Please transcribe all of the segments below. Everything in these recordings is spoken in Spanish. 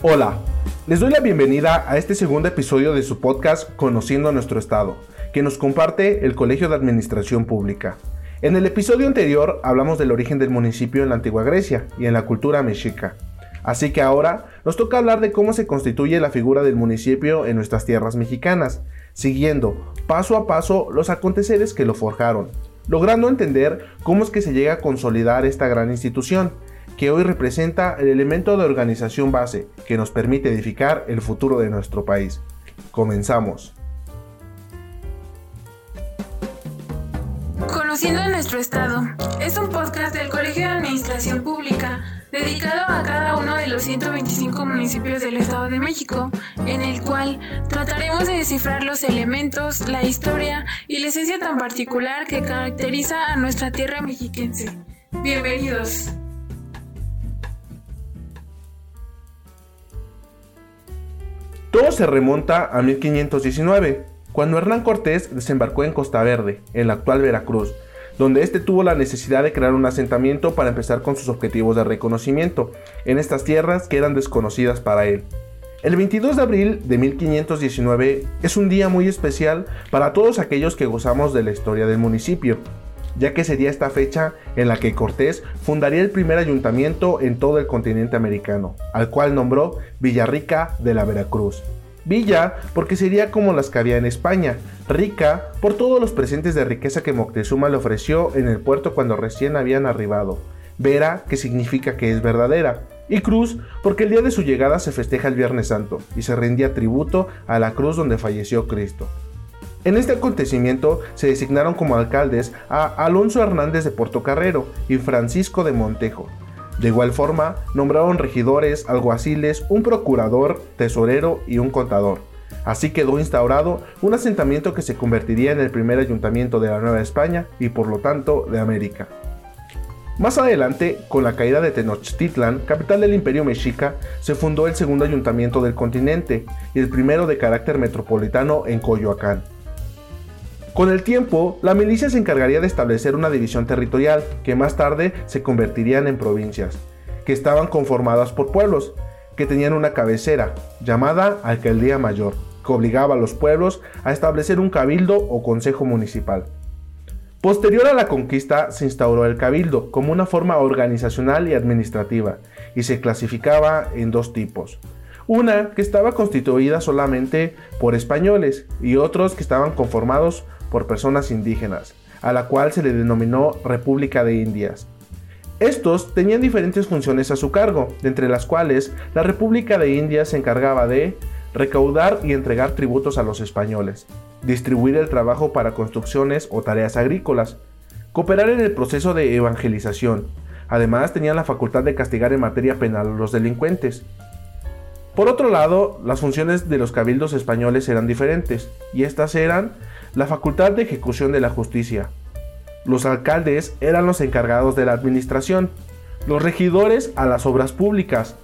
Hola, les doy la bienvenida a este segundo episodio de su podcast Conociendo nuestro Estado, que nos comparte el Colegio de Administración Pública. En el episodio anterior hablamos del origen del municipio en la antigua Grecia y en la cultura mexica. Así que ahora nos toca hablar de cómo se constituye la figura del municipio en nuestras tierras mexicanas, siguiendo paso a paso los aconteceres que lo forjaron, logrando entender cómo es que se llega a consolidar esta gran institución, que hoy representa el elemento de organización base que nos permite edificar el futuro de nuestro país. Comenzamos. Conociendo nuestro Estado es un podcast del Colegio de Administración Pública dedicado a cada uno de los 125 municipios del Estado de México, en el cual trataremos de descifrar los elementos, la historia y la esencia tan particular que caracteriza a nuestra tierra mexiquense. Bienvenidos. Todo se remonta a 1519, cuando Hernán Cortés desembarcó en Costa Verde, en la actual Veracruz, donde éste tuvo la necesidad de crear un asentamiento para empezar con sus objetivos de reconocimiento en estas tierras que eran desconocidas para él. El 22 de abril de 1519 es un día muy especial para todos aquellos que gozamos de la historia del municipio, ya que sería esta fecha en la que Cortés fundaría el primer ayuntamiento en todo el continente americano, al cual nombró Villarrica de la Veracruz. Villa porque sería como las que había en España, rica por todos los presentes de riqueza que Moctezuma le ofreció en el puerto cuando recién habían arribado, Vera que significa que es verdadera, y Cruz porque el día de su llegada se festeja el Viernes Santo y se rendía tributo a la cruz donde falleció Cristo. En este acontecimiento se designaron como alcaldes a Alonso Hernández de Portocarrero y Francisco de Montejo, de igual forma, nombraron regidores, alguaciles, un procurador, tesorero y un contador. Así quedó instaurado un asentamiento que se convertiría en el primer ayuntamiento de la Nueva España y por lo tanto de América. Más adelante, con la caída de Tenochtitlan, capital del imperio mexica, se fundó el segundo ayuntamiento del continente y el primero de carácter metropolitano en Coyoacán. Con el tiempo, la milicia se encargaría de establecer una división territorial, que más tarde se convertirían en provincias, que estaban conformadas por pueblos, que tenían una cabecera, llamada Alcaldía Mayor, que obligaba a los pueblos a establecer un cabildo o consejo municipal. Posterior a la conquista se instauró el cabildo como una forma organizacional y administrativa, y se clasificaba en dos tipos. Una que estaba constituida solamente por españoles y otros que estaban conformados por personas indígenas, a la cual se le denominó República de Indias. Estos tenían diferentes funciones a su cargo, entre las cuales la República de Indias se encargaba de recaudar y entregar tributos a los españoles, distribuir el trabajo para construcciones o tareas agrícolas, cooperar en el proceso de evangelización, además tenían la facultad de castigar en materia penal a los delincuentes. Por otro lado, las funciones de los cabildos españoles eran diferentes, y estas eran la facultad de ejecución de la justicia. Los alcaldes eran los encargados de la administración, los regidores a las obras públicas.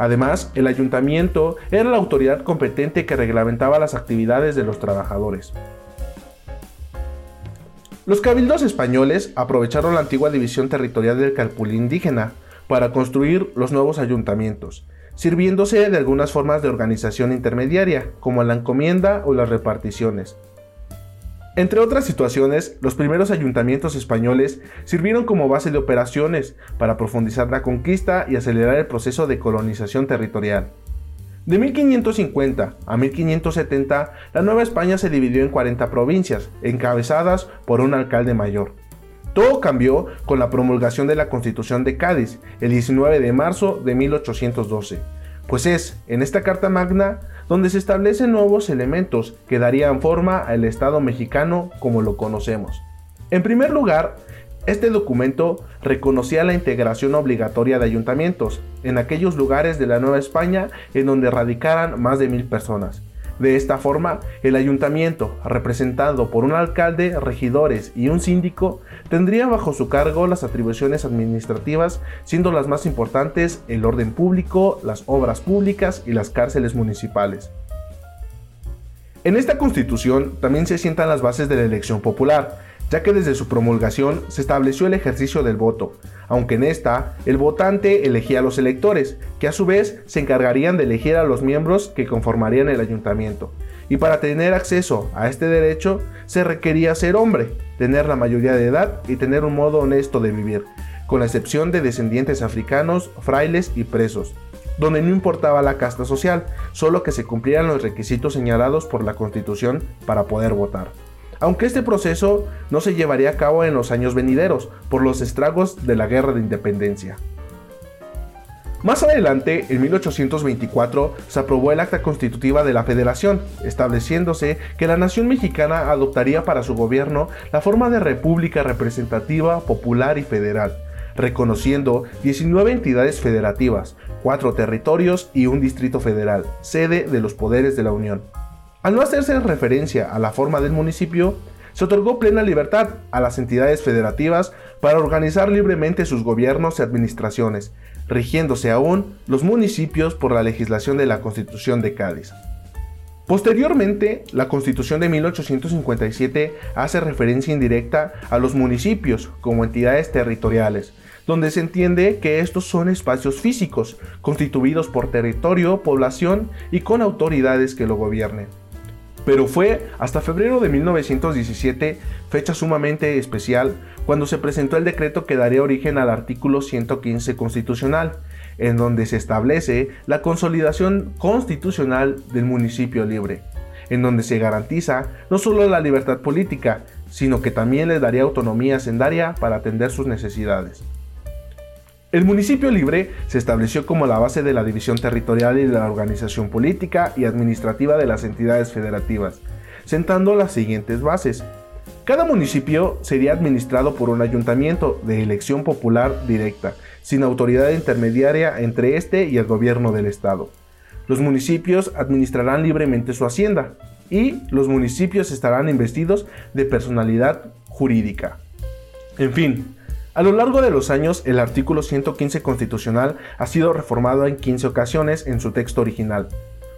Además, el ayuntamiento era la autoridad competente que reglamentaba las actividades de los trabajadores. Los cabildos españoles aprovecharon la antigua división territorial del calpulí indígena para construir los nuevos ayuntamientos, sirviéndose de algunas formas de organización intermediaria, como la encomienda o las reparticiones, entre otras situaciones, los primeros ayuntamientos españoles sirvieron como base de operaciones para profundizar la conquista y acelerar el proceso de colonización territorial. De 1550 a 1570, la Nueva España se dividió en 40 provincias, encabezadas por un alcalde mayor. Todo cambió con la promulgación de la Constitución de Cádiz, el 19 de marzo de 1812, pues es en esta Carta Magna donde se establecen nuevos elementos que darían forma al Estado mexicano como lo conocemos. En primer lugar, este documento reconocía la integración obligatoria de ayuntamientos en aquellos lugares de la Nueva España en donde radicaran más de mil personas, de esta forma, el ayuntamiento, representado por un alcalde, regidores y un síndico, tendría bajo su cargo las atribuciones administrativas, siendo las más importantes el orden público, las obras públicas y las cárceles municipales. En esta constitución también se sientan las bases de la elección popular, ya que desde su promulgación se estableció el ejercicio del voto, aunque en esta el votante elegía a los electores, que a su vez se encargarían de elegir a los miembros que conformarían el ayuntamiento. Y para tener acceso a este derecho se requería ser hombre, tener la mayoría de edad y tener un modo honesto de vivir, con la excepción de descendientes africanos, frailes y presos donde no importaba la casta social, solo que se cumplieran los requisitos señalados por la Constitución para poder votar. Aunque este proceso no se llevaría a cabo en los años venideros por los estragos de la Guerra de Independencia. Más adelante, en 1824, se aprobó el Acta Constitutiva de la Federación, estableciéndose que la nación mexicana adoptaría para su gobierno la forma de república representativa, popular y federal, reconociendo 19 entidades federativas, 4 territorios y un distrito federal, sede de los poderes de la Unión. Al no hacerse referencia a la forma del municipio, se otorgó plena libertad a las entidades federativas para organizar libremente sus gobiernos y administraciones, rigiéndose aún los municipios por la legislación de la Constitución de Cádiz. Posteriormente, la Constitución de 1857 hace referencia indirecta a los municipios como entidades territoriales, donde se entiende que estos son espacios físicos, constituidos por territorio, población y con autoridades que lo gobiernen. Pero fue hasta febrero de 1917, fecha sumamente especial, cuando se presentó el decreto que daría origen al artículo 115 constitucional, en donde se establece la consolidación constitucional del municipio libre, en donde se garantiza no solo la libertad política, sino que también le daría autonomía sendaria para atender sus necesidades. El municipio libre se estableció como la base de la división territorial y de la organización política y administrativa de las entidades federativas, sentando las siguientes bases. Cada municipio sería administrado por un ayuntamiento de elección popular directa, sin autoridad intermediaria entre este y el gobierno del estado. Los municipios administrarán libremente su hacienda y los municipios estarán investidos de personalidad jurídica. En fin, a lo largo de los años, el artículo 115 constitucional ha sido reformado en 15 ocasiones en su texto original.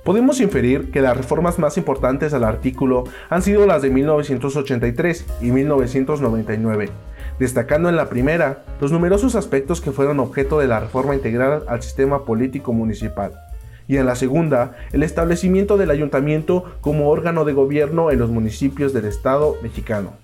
Podemos inferir que las reformas más importantes al artículo han sido las de 1983 y 1999, destacando en la primera los numerosos aspectos que fueron objeto de la reforma integral al sistema político municipal, y en la segunda el establecimiento del ayuntamiento como órgano de gobierno en los municipios del Estado mexicano.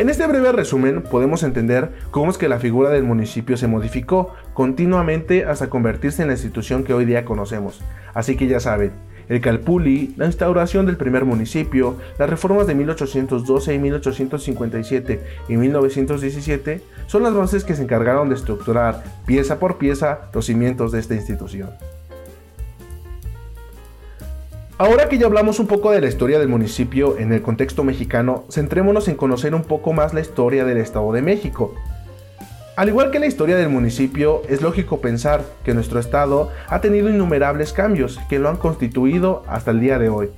En este breve resumen podemos entender cómo es que la figura del municipio se modificó continuamente hasta convertirse en la institución que hoy día conocemos. Así que ya saben, el Calpuli, la instauración del primer municipio, las reformas de 1812 y 1857 y 1917 son las bases que se encargaron de estructurar pieza por pieza los cimientos de esta institución. Ahora que ya hablamos un poco de la historia del municipio en el contexto mexicano, centrémonos en conocer un poco más la historia del Estado de México. Al igual que la historia del municipio, es lógico pensar que nuestro estado ha tenido innumerables cambios que lo han constituido hasta el día de hoy.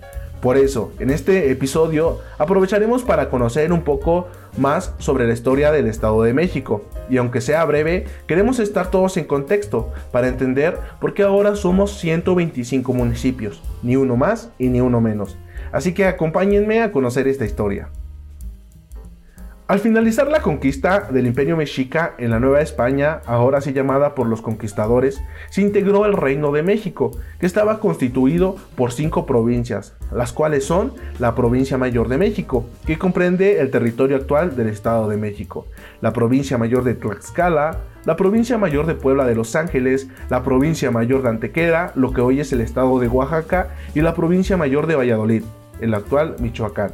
Por eso, en este episodio aprovecharemos para conocer un poco más sobre la historia del Estado de México. Y aunque sea breve, queremos estar todos en contexto para entender por qué ahora somos 125 municipios, ni uno más y ni uno menos. Así que acompáñenme a conocer esta historia. Al finalizar la conquista del Imperio Mexica en la Nueva España, ahora así llamada por los conquistadores, se integró el Reino de México, que estaba constituido por cinco provincias, las cuales son la Provincia Mayor de México, que comprende el territorio actual del Estado de México, la Provincia Mayor de Tlaxcala, la Provincia Mayor de Puebla de Los Ángeles, la Provincia Mayor de Antequera, lo que hoy es el Estado de Oaxaca, y la Provincia Mayor de Valladolid, el actual Michoacán.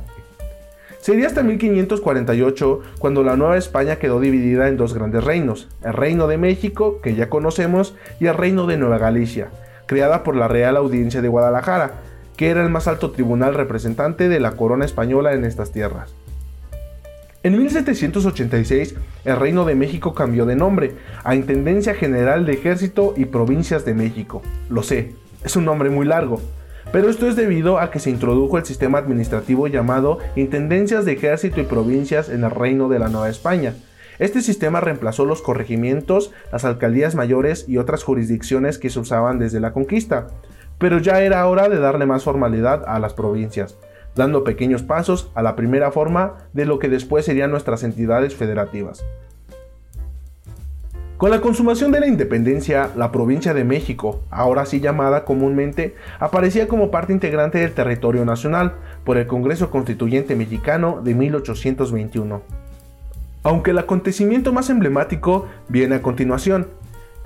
Sería hasta 1548 cuando la Nueva España quedó dividida en dos grandes reinos, el Reino de México, que ya conocemos, y el Reino de Nueva Galicia, creada por la Real Audiencia de Guadalajara, que era el más alto tribunal representante de la corona española en estas tierras. En 1786, el Reino de México cambió de nombre a Intendencia General de Ejército y Provincias de México. Lo sé, es un nombre muy largo, pero esto es debido a que se introdujo el sistema administrativo llamado Intendencias de Ejército y Provincias en el Reino de la Nueva España. Este sistema reemplazó los corregimientos, las alcaldías mayores y otras jurisdicciones que se usaban desde la conquista, pero ya era hora de darle más formalidad a las provincias, dando pequeños pasos a la primera forma de lo que después serían nuestras entidades federativas. Con la consumación de la independencia, la provincia de México, ahora así llamada comúnmente, aparecía como parte integrante del territorio nacional por el Congreso Constituyente Mexicano de 1821. Aunque el acontecimiento más emblemático viene a continuación,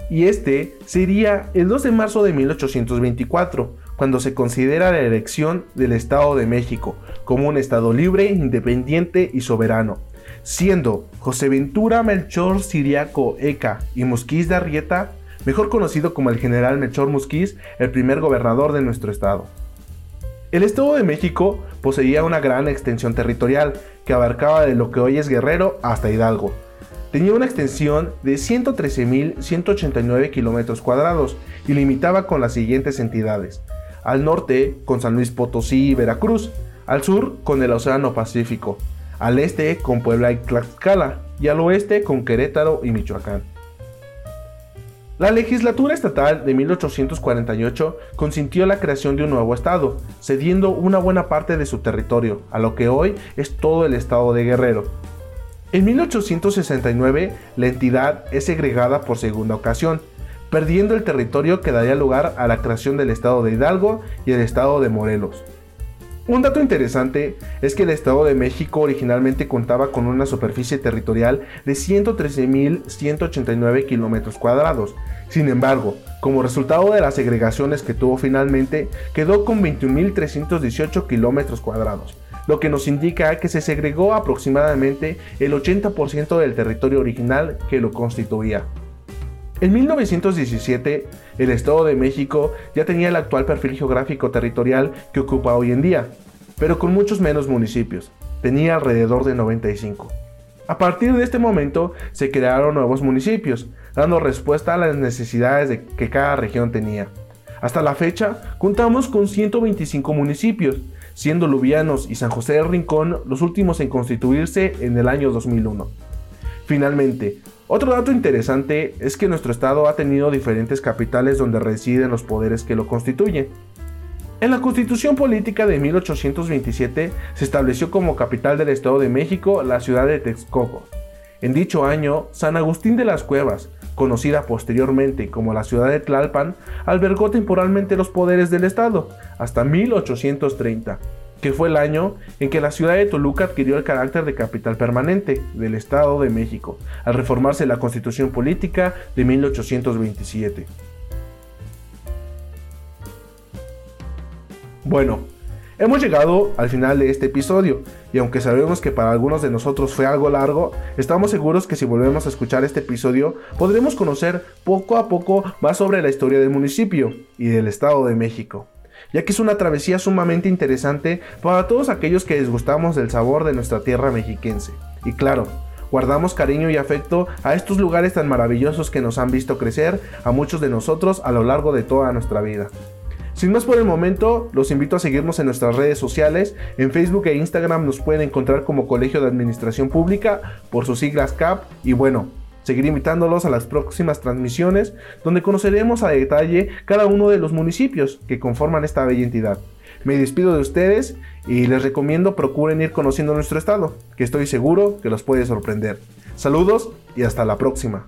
y este sería el 2 de marzo de 1824, cuando se considera la elección del Estado de México como un Estado libre, independiente y soberano, siendo José Ventura Melchor Siriaco Eca y Musquiz de Arrieta, mejor conocido como el general Melchor Musquiz, el primer gobernador de nuestro estado. El Estado de México poseía una gran extensión territorial que abarcaba de lo que hoy es Guerrero hasta Hidalgo. Tenía una extensión de 113.189 kilómetros cuadrados y limitaba con las siguientes entidades. Al norte con San Luis Potosí y Veracruz, al sur con el Océano Pacífico, al este con Puebla y Tlaxcala y al oeste con Querétaro y Michoacán. La legislatura estatal de 1848 consintió la creación de un nuevo estado, cediendo una buena parte de su territorio, a lo que hoy es todo el estado de Guerrero. En 1869, la entidad es segregada por segunda ocasión, perdiendo el territorio que daría lugar a la creación del estado de Hidalgo y el estado de Morelos. Un dato interesante es que el Estado de México originalmente contaba con una superficie territorial de 113.189 kilómetros cuadrados. Sin embargo, como resultado de las segregaciones que tuvo finalmente, quedó con 21.318 kilómetros cuadrados, lo que nos indica que se segregó aproximadamente el 80% del territorio original que lo constituía. En 1917, el Estado de México ya tenía el actual perfil geográfico territorial que ocupa hoy en día, pero con muchos menos municipios. Tenía alrededor de 95. A partir de este momento se crearon nuevos municipios, dando respuesta a las necesidades de que cada región tenía. Hasta la fecha, contamos con 125 municipios, siendo Lubianos y San José del Rincón los últimos en constituirse en el año 2001. Finalmente, otro dato interesante es que nuestro estado ha tenido diferentes capitales donde residen los poderes que lo constituyen. En la Constitución Política de 1827 se estableció como capital del Estado de México la ciudad de Texcoco. En dicho año, San Agustín de las Cuevas, conocida posteriormente como la ciudad de Tlalpan, albergó temporalmente los poderes del Estado hasta 1830 que fue el año en que la ciudad de Toluca adquirió el carácter de capital permanente del Estado de México, al reformarse la Constitución Política de 1827. Bueno, hemos llegado al final de este episodio, y aunque sabemos que para algunos de nosotros fue algo largo, estamos seguros que si volvemos a escuchar este episodio podremos conocer poco a poco más sobre la historia del municipio y del Estado de México ya que es una travesía sumamente interesante para todos aquellos que disgustamos del sabor de nuestra tierra mexiquense. Y claro, guardamos cariño y afecto a estos lugares tan maravillosos que nos han visto crecer a muchos de nosotros a lo largo de toda nuestra vida. Sin más por el momento, los invito a seguirnos en nuestras redes sociales. En Facebook e Instagram nos pueden encontrar como Colegio de Administración Pública por sus siglas CAP. Y bueno, Seguir invitándolos a las próximas transmisiones donde conoceremos a detalle cada uno de los municipios que conforman esta bella entidad. Me despido de ustedes y les recomiendo procuren ir conociendo nuestro estado, que estoy seguro que los puede sorprender. Saludos y hasta la próxima.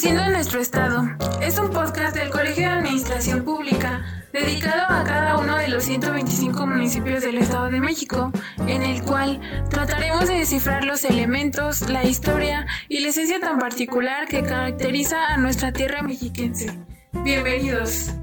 Conociendo nuestro estado es un podcast del Colegio de Administración Pública dedicado a cada uno de los 125 municipios del Estado de México, en el cual trataremos de descifrar los elementos, la historia y la esencia tan particular que caracteriza a nuestra tierra mexiquense. Bienvenidos.